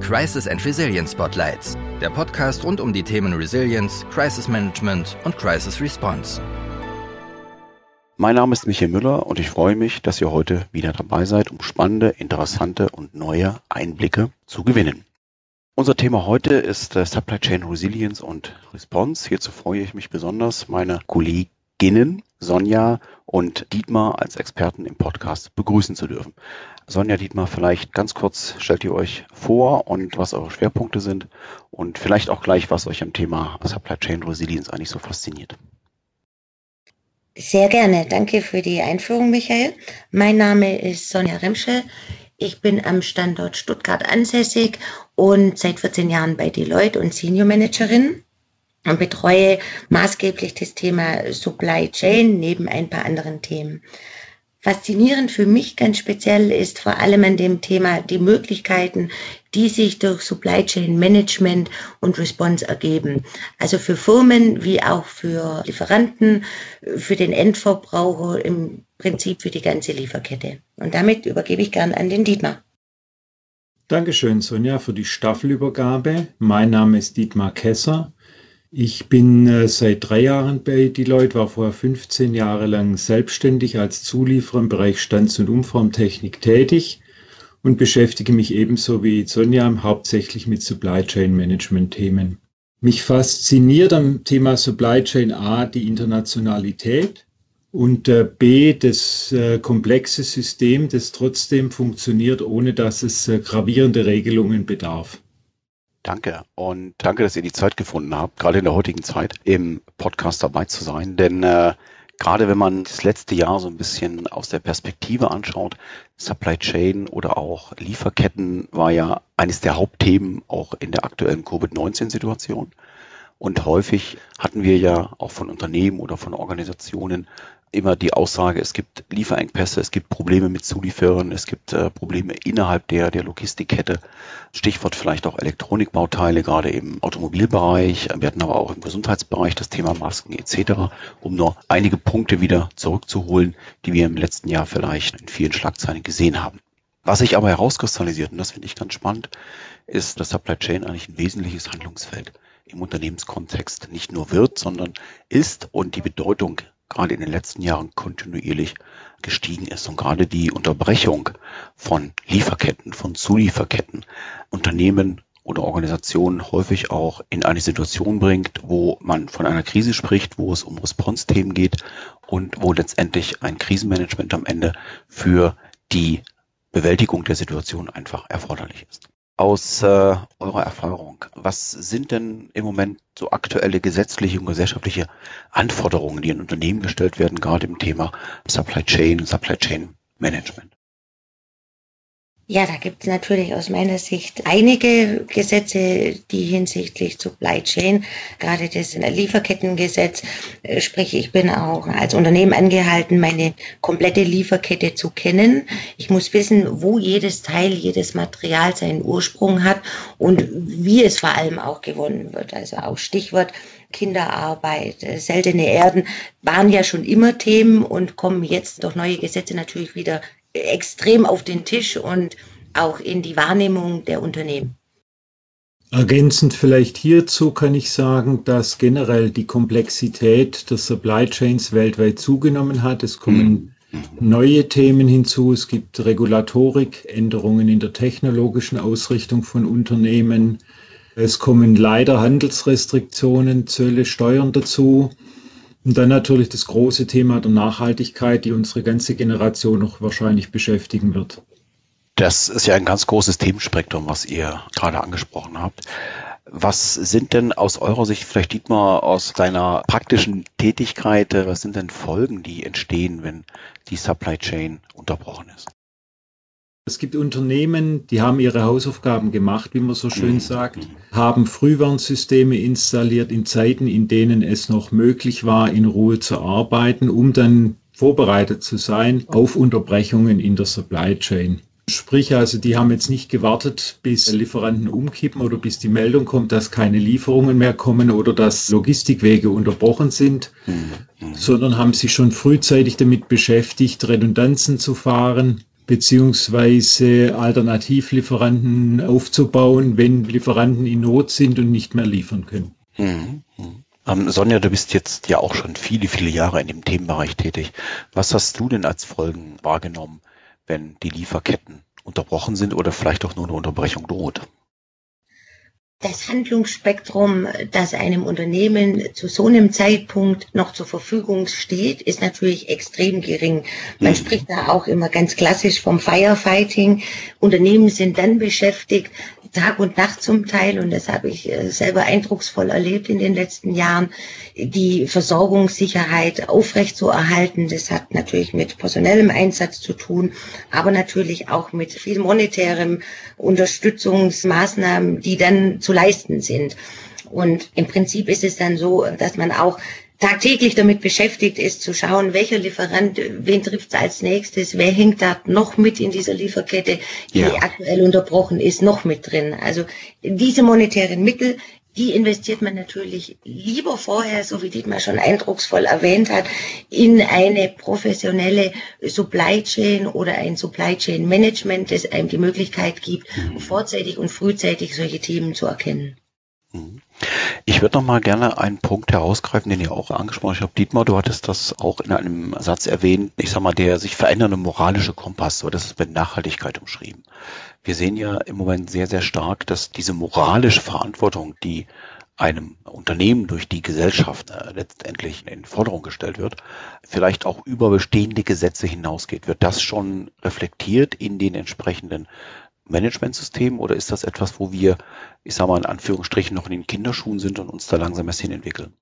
Crisis and Resilience Spotlights, der Podcast rund um die Themen Resilience, Crisis Management und Crisis Response. Mein Name ist Michael Müller und ich freue mich, dass ihr heute wieder dabei seid, um spannende, interessante und neue Einblicke zu gewinnen. Unser Thema heute ist äh, Supply Chain Resilience und Response. Hierzu freue ich mich besonders, meine Kolleginnen Sonja und Dietmar als Experten im Podcast begrüßen zu dürfen. Sonja, Dietmar, vielleicht ganz kurz stellt ihr euch vor und was eure Schwerpunkte sind und vielleicht auch gleich, was euch am Thema Supply Chain Resilience eigentlich so fasziniert. Sehr gerne. Danke für die Einführung, Michael. Mein Name ist Sonja Remschel. Ich bin am Standort Stuttgart ansässig und seit 14 Jahren bei Deloitte und Senior Managerin und betreue maßgeblich das Thema Supply Chain neben ein paar anderen Themen. Faszinierend für mich ganz speziell ist vor allem an dem Thema die Möglichkeiten, die sich durch Supply Chain Management und Response ergeben. Also für Firmen wie auch für Lieferanten, für den Endverbraucher, im Prinzip für die ganze Lieferkette. Und damit übergebe ich gern an den Dietmar. Dankeschön, Sonja, für die Staffelübergabe. Mein Name ist Dietmar Kesser. Ich bin äh, seit drei Jahren bei Deloitte, war vorher 15 Jahre lang selbstständig als Zulieferer im Bereich Stands- und Umformtechnik tätig und beschäftige mich ebenso wie Sonja hauptsächlich mit Supply Chain Management Themen. Mich fasziniert am Thema Supply Chain A die Internationalität und äh, B das äh, komplexe System, das trotzdem funktioniert, ohne dass es gravierende Regelungen bedarf. Danke und danke, dass ihr die Zeit gefunden habt, gerade in der heutigen Zeit im Podcast dabei zu sein. Denn äh, gerade wenn man das letzte Jahr so ein bisschen aus der Perspektive anschaut, Supply Chain oder auch Lieferketten war ja eines der Hauptthemen auch in der aktuellen Covid-19-Situation. Und häufig hatten wir ja auch von Unternehmen oder von Organisationen immer die Aussage, es gibt Lieferengpässe, es gibt Probleme mit Zulieferern, es gibt äh, Probleme innerhalb der, der Logistikkette. Stichwort vielleicht auch Elektronikbauteile, gerade im Automobilbereich. Wir hatten aber auch im Gesundheitsbereich das Thema Masken etc., um nur einige Punkte wieder zurückzuholen, die wir im letzten Jahr vielleicht in vielen Schlagzeilen gesehen haben. Was sich aber herauskristallisiert, und das finde ich ganz spannend, ist, dass Supply Chain eigentlich ein wesentliches Handlungsfeld im Unternehmenskontext nicht nur wird, sondern ist und die Bedeutung gerade in den letzten Jahren kontinuierlich gestiegen ist. Und gerade die Unterbrechung von Lieferketten, von Zulieferketten, Unternehmen oder Organisationen häufig auch in eine Situation bringt, wo man von einer Krise spricht, wo es um Response-Themen geht und wo letztendlich ein Krisenmanagement am Ende für die Bewältigung der Situation einfach erforderlich ist aus äh, eurer Erfahrung, was sind denn im Moment so aktuelle gesetzliche und gesellschaftliche Anforderungen, die in Unternehmen gestellt werden, gerade im Thema Supply Chain, Supply Chain Management? Ja, da gibt es natürlich aus meiner Sicht einige Gesetze, die hinsichtlich Supply Chain, gerade das Lieferkettengesetz, äh, sprich, ich bin auch als Unternehmen angehalten, meine komplette Lieferkette zu kennen. Ich muss wissen, wo jedes Teil, jedes Material seinen Ursprung hat und wie es vor allem auch gewonnen wird. Also auch Stichwort Kinderarbeit, äh, seltene Erden waren ja schon immer Themen und kommen jetzt durch neue Gesetze natürlich wieder extrem auf den Tisch und auch in die Wahrnehmung der Unternehmen. Ergänzend vielleicht hierzu kann ich sagen, dass generell die Komplexität der Supply Chains weltweit zugenommen hat. Es kommen mhm. neue Themen hinzu. Es gibt Regulatorik, Änderungen in der technologischen Ausrichtung von Unternehmen. Es kommen leider Handelsrestriktionen, Zölle, Steuern dazu. Und dann natürlich das große Thema der Nachhaltigkeit, die unsere ganze Generation noch wahrscheinlich beschäftigen wird. Das ist ja ein ganz großes Themenspektrum, was ihr gerade angesprochen habt. Was sind denn aus eurer Sicht, vielleicht Dietmar, aus deiner praktischen Tätigkeit, was sind denn Folgen, die entstehen, wenn die Supply Chain unterbrochen ist? Es gibt Unternehmen, die haben ihre Hausaufgaben gemacht, wie man so schön mhm. sagt, haben Frühwarnsysteme installiert in Zeiten, in denen es noch möglich war, in Ruhe zu arbeiten, um dann vorbereitet zu sein auf Unterbrechungen in der Supply Chain. Sprich also, die haben jetzt nicht gewartet, bis Lieferanten umkippen oder bis die Meldung kommt, dass keine Lieferungen mehr kommen oder dass Logistikwege unterbrochen sind, mhm. sondern haben sich schon frühzeitig damit beschäftigt, Redundanzen zu fahren, beziehungsweise Alternativlieferanten aufzubauen, wenn Lieferanten in Not sind und nicht mehr liefern können. Mhm. Ähm, Sonja, du bist jetzt ja auch schon viele, viele Jahre in dem Themenbereich tätig. Was hast du denn als Folgen wahrgenommen, wenn die Lieferketten unterbrochen sind oder vielleicht auch nur eine Unterbrechung droht? Das Handlungsspektrum, das einem Unternehmen zu so einem Zeitpunkt noch zur Verfügung steht, ist natürlich extrem gering. Man mhm. spricht da auch immer ganz klassisch vom Firefighting. Unternehmen sind dann beschäftigt, Tag und Nacht zum Teil, und das habe ich äh, selber eindrucksvoll erlebt in den letzten Jahren, die Versorgungssicherheit aufrecht zu erhalten. Das hat natürlich mit personellem Einsatz zu tun, aber natürlich auch mit viel monetärem Unterstützungsmaßnahmen, die dann zu leisten sind. Und im Prinzip ist es dann so, dass man auch tagtäglich damit beschäftigt ist, zu schauen, welcher Lieferant, wen trifft es als nächstes, wer hängt da noch mit in dieser Lieferkette, die ja. aktuell unterbrochen ist, noch mit drin. Also diese monetären Mittel, die investiert man natürlich lieber vorher, so wie Dietmar schon eindrucksvoll erwähnt hat, in eine professionelle Supply Chain oder ein Supply Chain Management, das einem die Möglichkeit gibt, mhm. vorzeitig und frühzeitig solche Themen zu erkennen. Mhm. Ich würde noch mal gerne einen Punkt herausgreifen, den ihr auch angesprochen habt. Dietmar, du hattest das auch in einem Satz erwähnt. Ich sag mal, der sich verändernde moralische Kompass, so das ist mit Nachhaltigkeit umschrieben. Wir sehen ja im Moment sehr, sehr stark, dass diese moralische Verantwortung, die einem Unternehmen durch die Gesellschaft äh, letztendlich in Forderung gestellt wird, vielleicht auch über bestehende Gesetze hinausgeht. Wird das schon reflektiert in den entsprechenden Managementsystem oder ist das etwas, wo wir, ich sage mal in Anführungsstrichen, noch in den Kinderschuhen sind und uns da langsam erst hin entwickeln?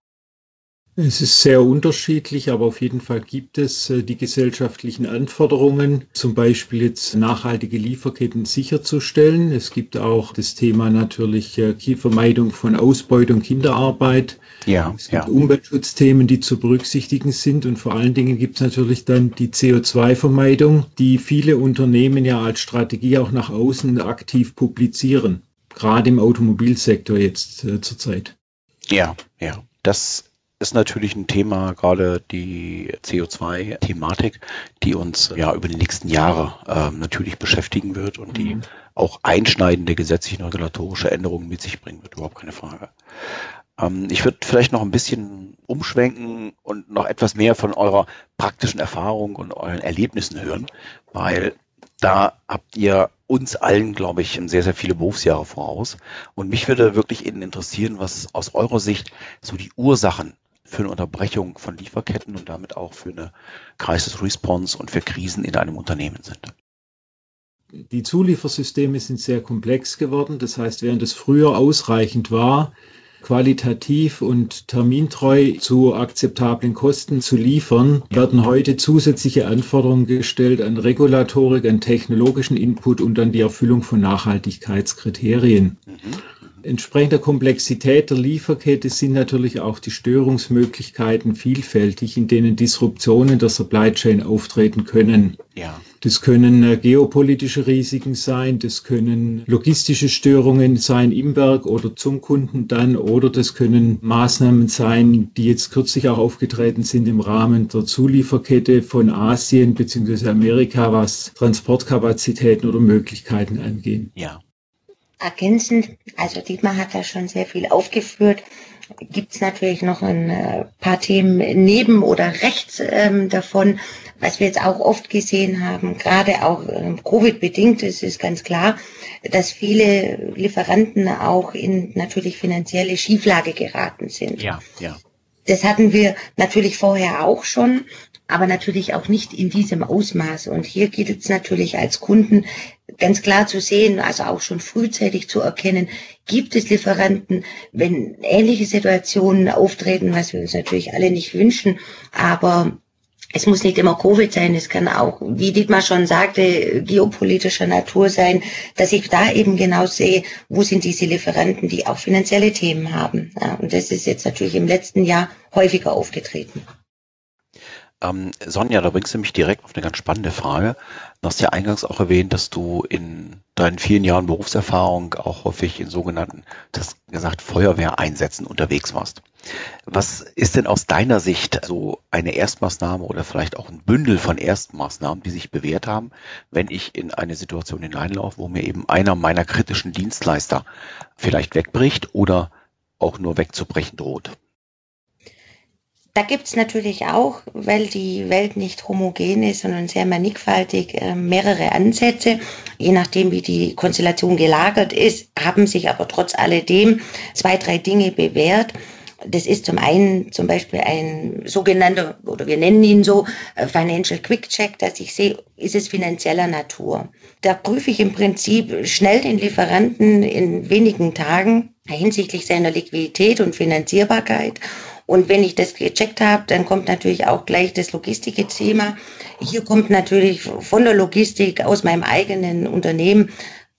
Es ist sehr unterschiedlich, aber auf jeden Fall gibt es äh, die gesellschaftlichen Anforderungen, zum Beispiel jetzt nachhaltige Lieferketten sicherzustellen. Es gibt auch das Thema natürlich äh, Vermeidung von Ausbeutung, Kinderarbeit. Ja, es gibt ja. Umweltschutzthemen, die zu berücksichtigen sind und vor allen Dingen gibt es natürlich dann die CO2-Vermeidung, die viele Unternehmen ja als Strategie auch nach außen aktiv publizieren, gerade im Automobilsektor jetzt äh, zurzeit. Ja, ja. Das ist natürlich ein Thema, gerade die CO2-Thematik, die uns ja über die nächsten Jahre äh, natürlich beschäftigen wird und die mhm. auch einschneidende gesetzliche und regulatorische Änderungen mit sich bringen wird, überhaupt keine Frage. Ähm, ich würde vielleicht noch ein bisschen umschwenken und noch etwas mehr von eurer praktischen Erfahrung und euren Erlebnissen hören, weil da habt ihr uns allen, glaube ich, sehr, sehr viele Berufsjahre voraus. Und mich würde wirklich eben interessieren, was aus eurer Sicht so die Ursachen für eine Unterbrechung von Lieferketten und damit auch für eine Crisis Response und für Krisen in einem Unternehmen sind. Die Zuliefersysteme sind sehr komplex geworden. Das heißt, während es früher ausreichend war, qualitativ und termintreu zu akzeptablen Kosten zu liefern, werden heute zusätzliche Anforderungen gestellt an Regulatorik, an technologischen Input und an die Erfüllung von Nachhaltigkeitskriterien. Mhm. Entsprechend der Komplexität der Lieferkette sind natürlich auch die Störungsmöglichkeiten vielfältig, in denen Disruptionen der Supply Chain auftreten können. Ja. Das können äh, geopolitische Risiken sein, das können logistische Störungen sein im Werk oder zum Kunden dann, oder das können Maßnahmen sein, die jetzt kürzlich auch aufgetreten sind im Rahmen der Zulieferkette von Asien bzw. Amerika, was Transportkapazitäten oder Möglichkeiten angehen. Ja. Ergänzend, also Dietmar hat da schon sehr viel aufgeführt, gibt es natürlich noch ein äh, paar Themen neben oder rechts ähm, davon, was wir jetzt auch oft gesehen haben, gerade auch ähm, Covid-bedingt, es ist ganz klar, dass viele Lieferanten auch in natürlich finanzielle Schieflage geraten sind. Ja, ja. Das hatten wir natürlich vorher auch schon, aber natürlich auch nicht in diesem Ausmaß. Und hier geht es natürlich als Kunden ganz klar zu sehen, also auch schon frühzeitig zu erkennen, gibt es Lieferanten, wenn ähnliche Situationen auftreten, was wir uns natürlich alle nicht wünschen, aber es muss nicht immer Covid sein, es kann auch, wie Dietmar schon sagte, geopolitischer Natur sein, dass ich da eben genau sehe, wo sind diese Lieferanten, die auch finanzielle Themen haben. Ja, und das ist jetzt natürlich im letzten Jahr häufiger aufgetreten. Ähm, Sonja, da bringst du mich direkt auf eine ganz spannende Frage. Du hast ja eingangs auch erwähnt, dass du in deinen vielen Jahren Berufserfahrung auch häufig in sogenannten, das gesagt, Feuerwehreinsätzen unterwegs warst. Was ist denn aus deiner Sicht so eine Erstmaßnahme oder vielleicht auch ein Bündel von Erstmaßnahmen, die sich bewährt haben, wenn ich in eine Situation hineinlaufe, wo mir eben einer meiner kritischen Dienstleister vielleicht wegbricht oder auch nur wegzubrechen droht? Da gibt es natürlich auch, weil die Welt nicht homogen ist, sondern sehr mannigfaltig, äh, mehrere Ansätze. Je nachdem, wie die Konstellation gelagert ist, haben sich aber trotz alledem zwei, drei Dinge bewährt. Das ist zum einen zum Beispiel ein sogenannter, oder wir nennen ihn so, äh, Financial Quick Check, dass ich sehe, ist es finanzieller Natur. Da prüfe ich im Prinzip schnell den Lieferanten in wenigen Tagen hinsichtlich seiner Liquidität und Finanzierbarkeit und wenn ich das gecheckt habe, dann kommt natürlich auch gleich das Logistik-Thema. Hier kommt natürlich von der Logistik aus meinem eigenen Unternehmen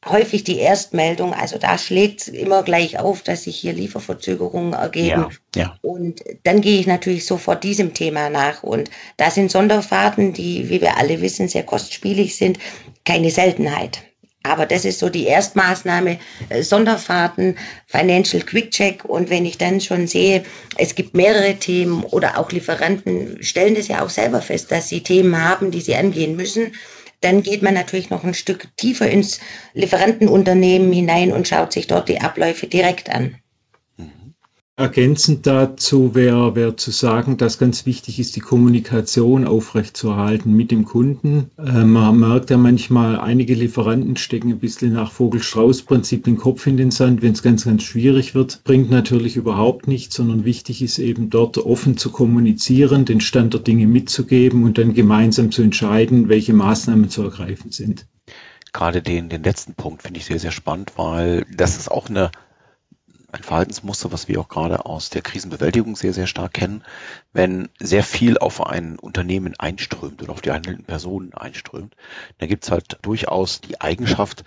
häufig die Erstmeldung. Also da schlägt es immer gleich auf, dass sich hier Lieferverzögerungen ergeben. Ja, ja. Und dann gehe ich natürlich sofort diesem Thema nach. Und da sind Sonderfahrten, die, wie wir alle wissen, sehr kostspielig sind, keine Seltenheit. Aber das ist so die Erstmaßnahme, äh, Sonderfahrten, Financial Quick Check. Und wenn ich dann schon sehe, es gibt mehrere Themen oder auch Lieferanten stellen das ja auch selber fest, dass sie Themen haben, die sie angehen müssen, dann geht man natürlich noch ein Stück tiefer ins Lieferantenunternehmen hinein und schaut sich dort die Abläufe direkt an. Ergänzend dazu wäre wär zu sagen, dass ganz wichtig ist, die Kommunikation aufrechtzuerhalten mit dem Kunden. Äh, man merkt ja manchmal, einige Lieferanten stecken ein bisschen nach Vogel-Strauß-Prinzip den Kopf in den Sand, wenn es ganz, ganz schwierig wird. Bringt natürlich überhaupt nichts, sondern wichtig ist eben dort offen zu kommunizieren, den Stand der Dinge mitzugeben und dann gemeinsam zu entscheiden, welche Maßnahmen zu ergreifen sind. Gerade den, den letzten Punkt finde ich sehr, sehr spannend, weil das ist auch eine ein Verhaltensmuster, was wir auch gerade aus der Krisenbewältigung sehr, sehr stark kennen, wenn sehr viel auf ein Unternehmen einströmt oder auf die handelnden Personen einströmt, dann gibt's halt durchaus die Eigenschaft,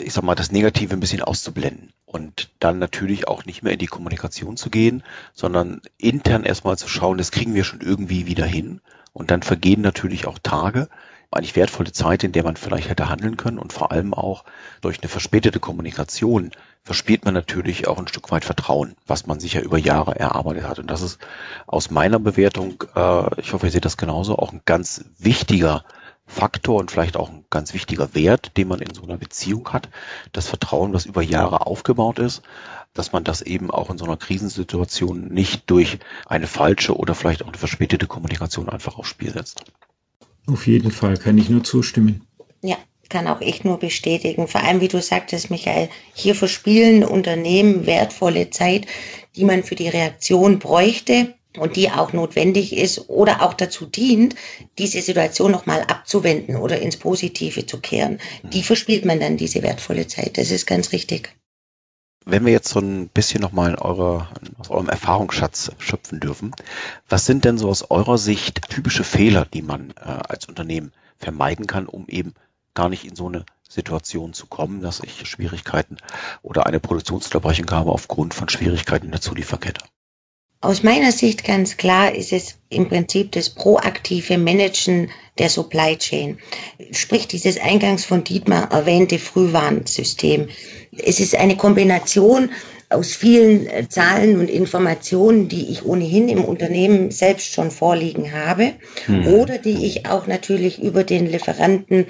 ich sag mal, das Negative ein bisschen auszublenden und dann natürlich auch nicht mehr in die Kommunikation zu gehen, sondern intern erstmal zu schauen, das kriegen wir schon irgendwie wieder hin. Und dann vergehen natürlich auch Tage, eigentlich wertvolle Zeit, in der man vielleicht hätte handeln können und vor allem auch durch eine verspätete Kommunikation verspielt man natürlich auch ein Stück weit Vertrauen, was man sich ja über Jahre erarbeitet hat. Und das ist aus meiner Bewertung, äh, ich hoffe, ihr seht das genauso, auch ein ganz wichtiger Faktor und vielleicht auch ein ganz wichtiger Wert, den man in so einer Beziehung hat. Das Vertrauen, was über Jahre aufgebaut ist, dass man das eben auch in so einer Krisensituation nicht durch eine falsche oder vielleicht auch eine verspätete Kommunikation einfach aufs Spiel setzt. Auf jeden Fall kann ich nur zustimmen. Ja, kann auch ich nur bestätigen. Vor allem, wie du sagtest, Michael, hier verspielen Unternehmen wertvolle Zeit, die man für die Reaktion bräuchte und die auch notwendig ist oder auch dazu dient, diese Situation nochmal abzuwenden oder ins Positive zu kehren. Die verspielt man dann, diese wertvolle Zeit. Das ist ganz richtig. Wenn wir jetzt so ein bisschen nochmal eure, aus eurem Erfahrungsschatz schöpfen dürfen, was sind denn so aus eurer Sicht typische Fehler, die man äh, als Unternehmen vermeiden kann, um eben gar nicht in so eine Situation zu kommen, dass ich Schwierigkeiten oder eine Produktionsunterbrechung habe aufgrund von Schwierigkeiten in der Zulieferkette. Aus meiner Sicht ganz klar ist es im Prinzip das proaktive Managen der Supply Chain. Sprich dieses eingangs von Dietmar erwähnte Frühwarnsystem. Es ist eine Kombination aus vielen äh, Zahlen und Informationen, die ich ohnehin im Unternehmen selbst schon vorliegen habe hm. oder die ich auch natürlich über den Lieferanten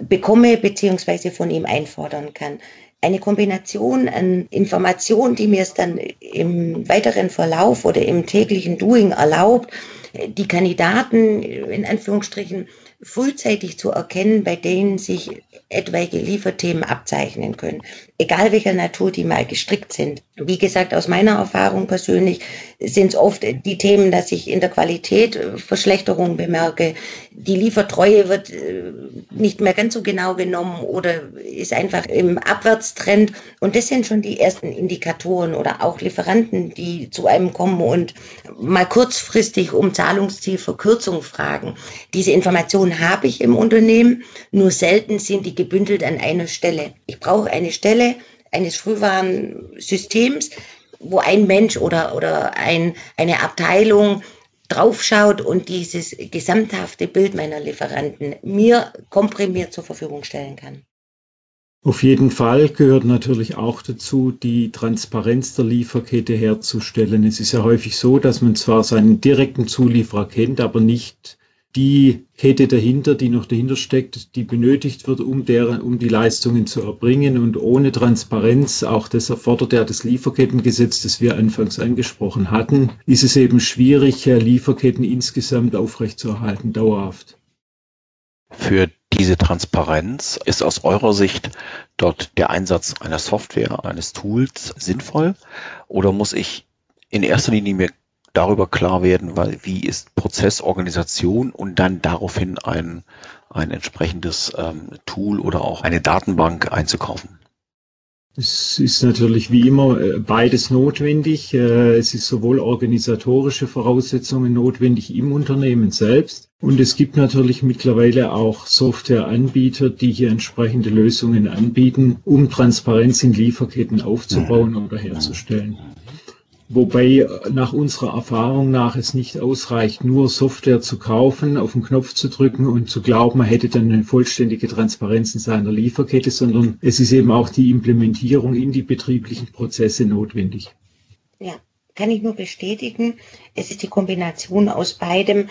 bekomme beziehungsweise von ihm einfordern kann. Eine Kombination an Informationen, die mir es dann im weiteren Verlauf oder im täglichen Doing erlaubt, die Kandidaten in Anführungsstrichen frühzeitig zu erkennen, bei denen sich etwaige Lieferthemen abzeichnen können, egal welcher Natur die mal gestrickt sind. Wie gesagt, aus meiner Erfahrung persönlich sind es oft die Themen, dass ich in der Qualität äh, Verschlechterungen bemerke. Die Liefertreue wird äh, nicht mehr ganz so genau genommen oder ist einfach im Abwärtstrend. Und das sind schon die ersten Indikatoren oder auch Lieferanten, die zu einem kommen und mal kurzfristig um Zahlungszielverkürzung fragen. Diese Informationen habe ich im Unternehmen, nur selten sind die gebündelt an einer Stelle. Ich brauche eine Stelle eines Frühwarnsystems, wo ein Mensch oder, oder ein, eine Abteilung draufschaut und dieses gesamthafte Bild meiner Lieferanten mir komprimiert zur Verfügung stellen kann. Auf jeden Fall gehört natürlich auch dazu, die Transparenz der Lieferkette herzustellen. Es ist ja häufig so, dass man zwar seinen direkten Zulieferer kennt, aber nicht die Kette dahinter, die noch dahinter steckt, die benötigt wird, um, deren, um die Leistungen zu erbringen. Und ohne Transparenz, auch das erfordert ja das Lieferkettengesetz, das wir anfangs angesprochen hatten, ist es eben schwierig, Lieferketten insgesamt aufrechtzuerhalten, dauerhaft. Für diese Transparenz ist aus eurer Sicht dort der Einsatz einer Software, eines Tools sinnvoll? Oder muss ich in erster Linie mir darüber klar werden, weil wie ist Prozessorganisation und dann daraufhin ein, ein entsprechendes ähm, Tool oder auch eine Datenbank einzukaufen? Es ist natürlich wie immer äh, beides notwendig. Äh, es ist sowohl organisatorische Voraussetzungen notwendig im Unternehmen selbst und es gibt natürlich mittlerweile auch Softwareanbieter, die hier entsprechende Lösungen anbieten, um Transparenz in Lieferketten aufzubauen oder herzustellen. Wobei äh, nach unserer Erfahrung nach es nicht ausreicht, nur Software zu kaufen, auf den Knopf zu drücken und zu glauben, man hätte dann eine vollständige Transparenz in seiner Lieferkette, sondern es ist eben auch die Implementierung in die betrieblichen Prozesse notwendig. Ja, kann ich nur bestätigen. Es ist die Kombination aus beidem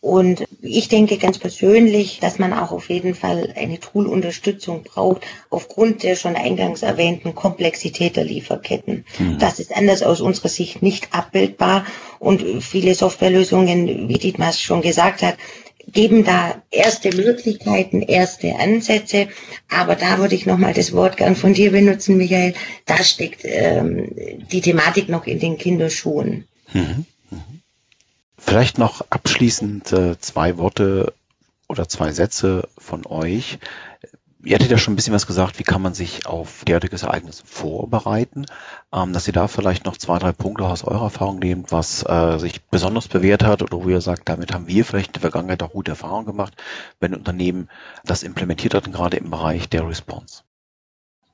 und ich denke ganz persönlich, dass man auch auf jeden Fall eine Tool-Unterstützung braucht, aufgrund der schon eingangs erwähnten Komplexität der Lieferketten. Mhm. Das ist anders aus unserer Sicht nicht abbildbar und viele Softwarelösungen, wie Dietmar schon gesagt hat, geben da erste Möglichkeiten, erste Ansätze. Aber da würde ich nochmal das Wort gern von dir benutzen, Michael. Da steckt ähm, die Thematik noch in den Kinderschuhen. Mhm. Vielleicht noch abschließend zwei Worte oder zwei Sätze von euch. Ihr hattet ja schon ein bisschen was gesagt, wie kann man sich auf derartiges Ereignis vorbereiten, ähm, dass ihr da vielleicht noch zwei, drei Punkte aus eurer Erfahrung nehmt, was äh, sich besonders bewährt hat oder wo ihr sagt, damit haben wir vielleicht in der Vergangenheit auch gute Erfahrungen gemacht, wenn ein Unternehmen das implementiert hat, gerade im Bereich der Response.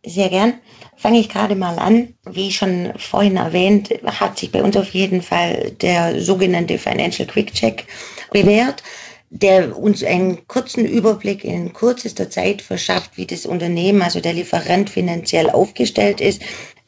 Sehr gern. Fange ich gerade mal an. Wie schon vorhin erwähnt, hat sich bei uns auf jeden Fall der sogenannte Financial Quick Check bewährt der uns einen kurzen Überblick in kürzester Zeit verschafft, wie das Unternehmen, also der Lieferant finanziell aufgestellt ist.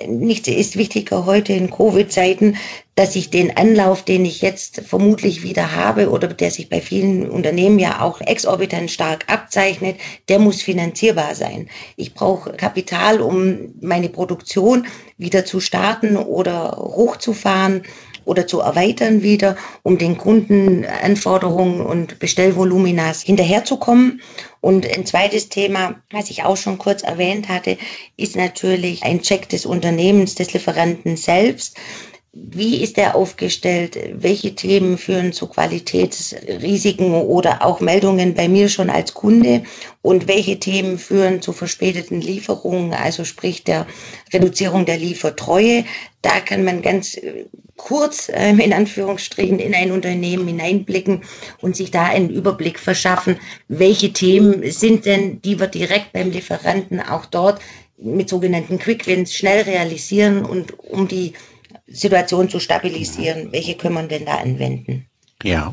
Nichts ist wichtiger heute in Covid-Zeiten, dass ich den Anlauf, den ich jetzt vermutlich wieder habe oder der sich bei vielen Unternehmen ja auch exorbitant stark abzeichnet, der muss finanzierbar sein. Ich brauche Kapital, um meine Produktion wieder zu starten oder hochzufahren oder zu erweitern wieder, um den Kundenanforderungen und Bestellvoluminas hinterherzukommen. Und ein zweites Thema, was ich auch schon kurz erwähnt hatte, ist natürlich ein Check des Unternehmens, des Lieferanten selbst. Wie ist er aufgestellt? Welche Themen führen zu Qualitätsrisiken oder auch Meldungen bei mir schon als Kunde? Und welche Themen führen zu verspäteten Lieferungen, also sprich der Reduzierung der Liefertreue? Da kann man ganz äh, kurz äh, in Anführungsstrichen in ein Unternehmen hineinblicken und sich da einen Überblick verschaffen, welche Themen sind denn, die wir direkt beim Lieferanten auch dort mit sogenannten Quick Wins schnell realisieren und um die Situation zu stabilisieren. Welche können wir denn da anwenden? Ja.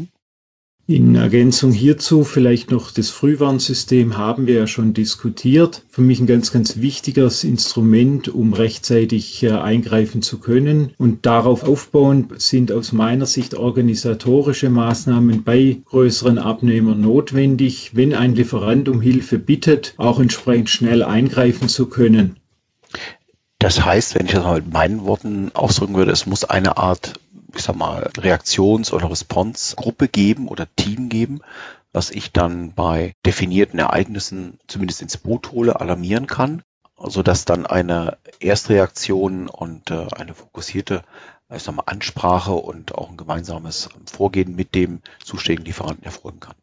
In Ergänzung hierzu vielleicht noch das Frühwarnsystem haben wir ja schon diskutiert. Für mich ein ganz, ganz wichtiges Instrument, um rechtzeitig äh, eingreifen zu können. Und darauf aufbauend sind aus meiner Sicht organisatorische Maßnahmen bei größeren Abnehmern notwendig, wenn ein Lieferant um Hilfe bittet, auch entsprechend schnell eingreifen zu können. Das heißt, wenn ich das mal mit meinen Worten ausdrücken würde, es muss eine Art, ich sag mal, Reaktions- oder Response-Gruppe geben oder Team geben, was ich dann bei definierten Ereignissen zumindest ins Boot hole, alarmieren kann, so dass dann eine Erstreaktion und äh, eine fokussierte ich sag mal, Ansprache und auch ein gemeinsames Vorgehen mit dem zuständigen Lieferanten erfolgen kann.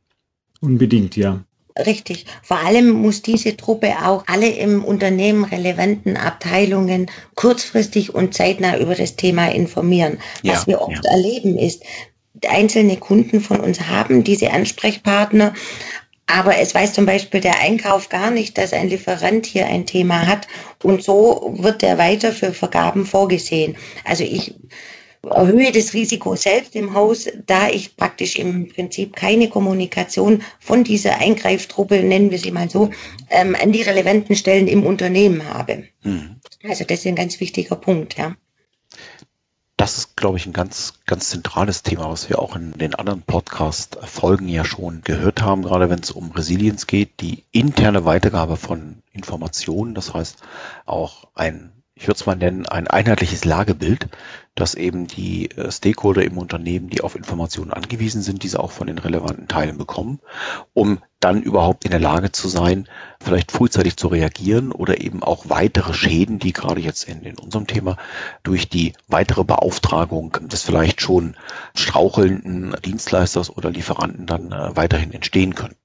Unbedingt, ja. Richtig. Vor allem muss diese Truppe auch alle im Unternehmen relevanten Abteilungen kurzfristig und zeitnah über das Thema informieren. Was ja, wir oft ja. erleben ist, einzelne Kunden von uns haben diese Ansprechpartner, aber es weiß zum Beispiel der Einkauf gar nicht, dass ein Lieferant hier ein Thema hat und so wird der weiter für Vergaben vorgesehen. Also ich erhöhe das Risiko selbst im Haus, da ich praktisch im Prinzip keine Kommunikation von dieser Eingreiftruppe, nennen wir sie mal so, ähm, an die relevanten Stellen im Unternehmen habe. Mhm. Also das ist ein ganz wichtiger Punkt, ja das ist, glaube ich, ein ganz, ganz zentrales Thema, was wir auch in den anderen Podcast-Folgen ja schon gehört haben, gerade wenn es um Resilienz geht, die interne Weitergabe von Informationen, das heißt auch ein ich würde es mal nennen, ein einheitliches Lagebild, dass eben die äh, Stakeholder im Unternehmen, die auf Informationen angewiesen sind, diese auch von den relevanten Teilen bekommen, um dann überhaupt in der Lage zu sein, vielleicht frühzeitig zu reagieren oder eben auch weitere Schäden, die gerade jetzt in, in unserem Thema durch die weitere Beauftragung des vielleicht schon strauchelnden Dienstleisters oder Lieferanten dann äh, weiterhin entstehen können.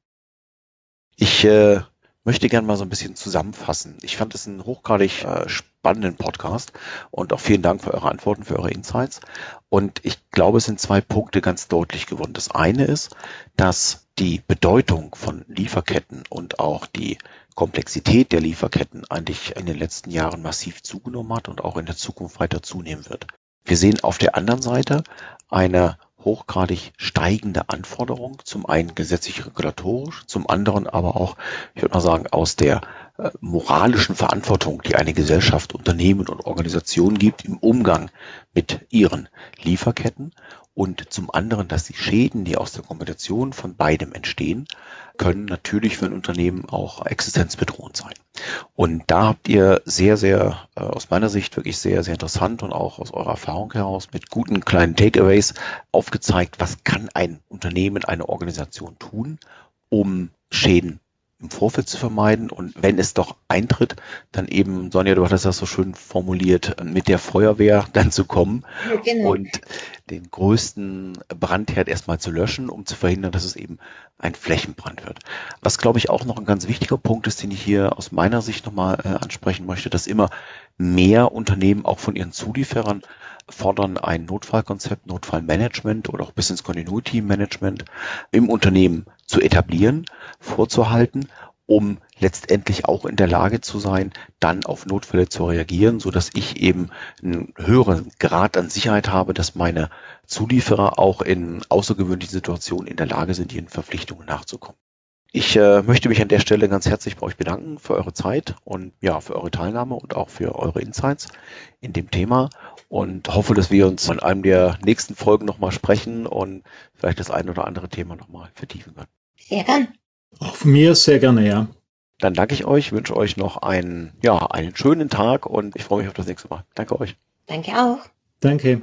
Ich äh, möchte gerne mal so ein bisschen zusammenfassen. Ich fand es einen hochgradig äh, spannenden Podcast und auch vielen Dank für eure Antworten, für eure Insights. Und ich glaube, es sind zwei Punkte ganz deutlich geworden. Das eine ist, dass die Bedeutung von Lieferketten und auch die Komplexität der Lieferketten eigentlich in den letzten Jahren massiv zugenommen hat und auch in der Zukunft weiter zunehmen wird. Wir sehen auf der anderen Seite eine hochgradig steigende Anforderung, zum einen gesetzlich regulatorisch, zum anderen aber auch, ich würde mal sagen, aus der äh, moralischen Verantwortung, die eine Gesellschaft, Unternehmen und Organisationen gibt im Umgang mit ihren Lieferketten. Und zum anderen, dass die Schäden, die aus der Kombination von beidem entstehen, können natürlich für ein Unternehmen auch existenzbedrohend sein. Und da habt ihr sehr, sehr, äh, aus meiner Sicht wirklich sehr, sehr interessant und auch aus eurer Erfahrung heraus mit guten kleinen Takeaways aufgezeigt, was kann ein Unternehmen, eine Organisation tun, um Schäden im Vorfeld zu vermeiden und wenn es doch eintritt, dann eben, Sonja, du hattest das so schön formuliert, mit der Feuerwehr dann zu kommen ja, genau. und den größten Brandherd erstmal zu löschen, um zu verhindern, dass es eben ein Flächenbrand wird. Was, glaube ich, auch noch ein ganz wichtiger Punkt ist, den ich hier aus meiner Sicht nochmal äh, ansprechen möchte, dass immer mehr Unternehmen auch von ihren Zulieferern fordern ein Notfallkonzept, Notfallmanagement oder auch Business Continuity Management im Unternehmen zu etablieren, vorzuhalten, um letztendlich auch in der Lage zu sein, dann auf Notfälle zu reagieren, so dass ich eben einen höheren Grad an Sicherheit habe, dass meine Zulieferer auch in außergewöhnlichen Situationen in der Lage sind, ihren Verpflichtungen nachzukommen. Ich äh, möchte mich an der Stelle ganz herzlich bei euch bedanken für eure Zeit und ja, für eure Teilnahme und auch für eure Insights in dem Thema und hoffe, dass wir uns in einem der nächsten Folgen nochmal sprechen und vielleicht das ein oder andere Thema nochmal vertiefen können. Sehr gern. Auch von mir sehr gerne, ja. Dann danke ich euch, wünsche euch noch einen, ja, einen schönen Tag und ich freue mich auf das nächste Mal. Danke euch. Danke auch. Danke.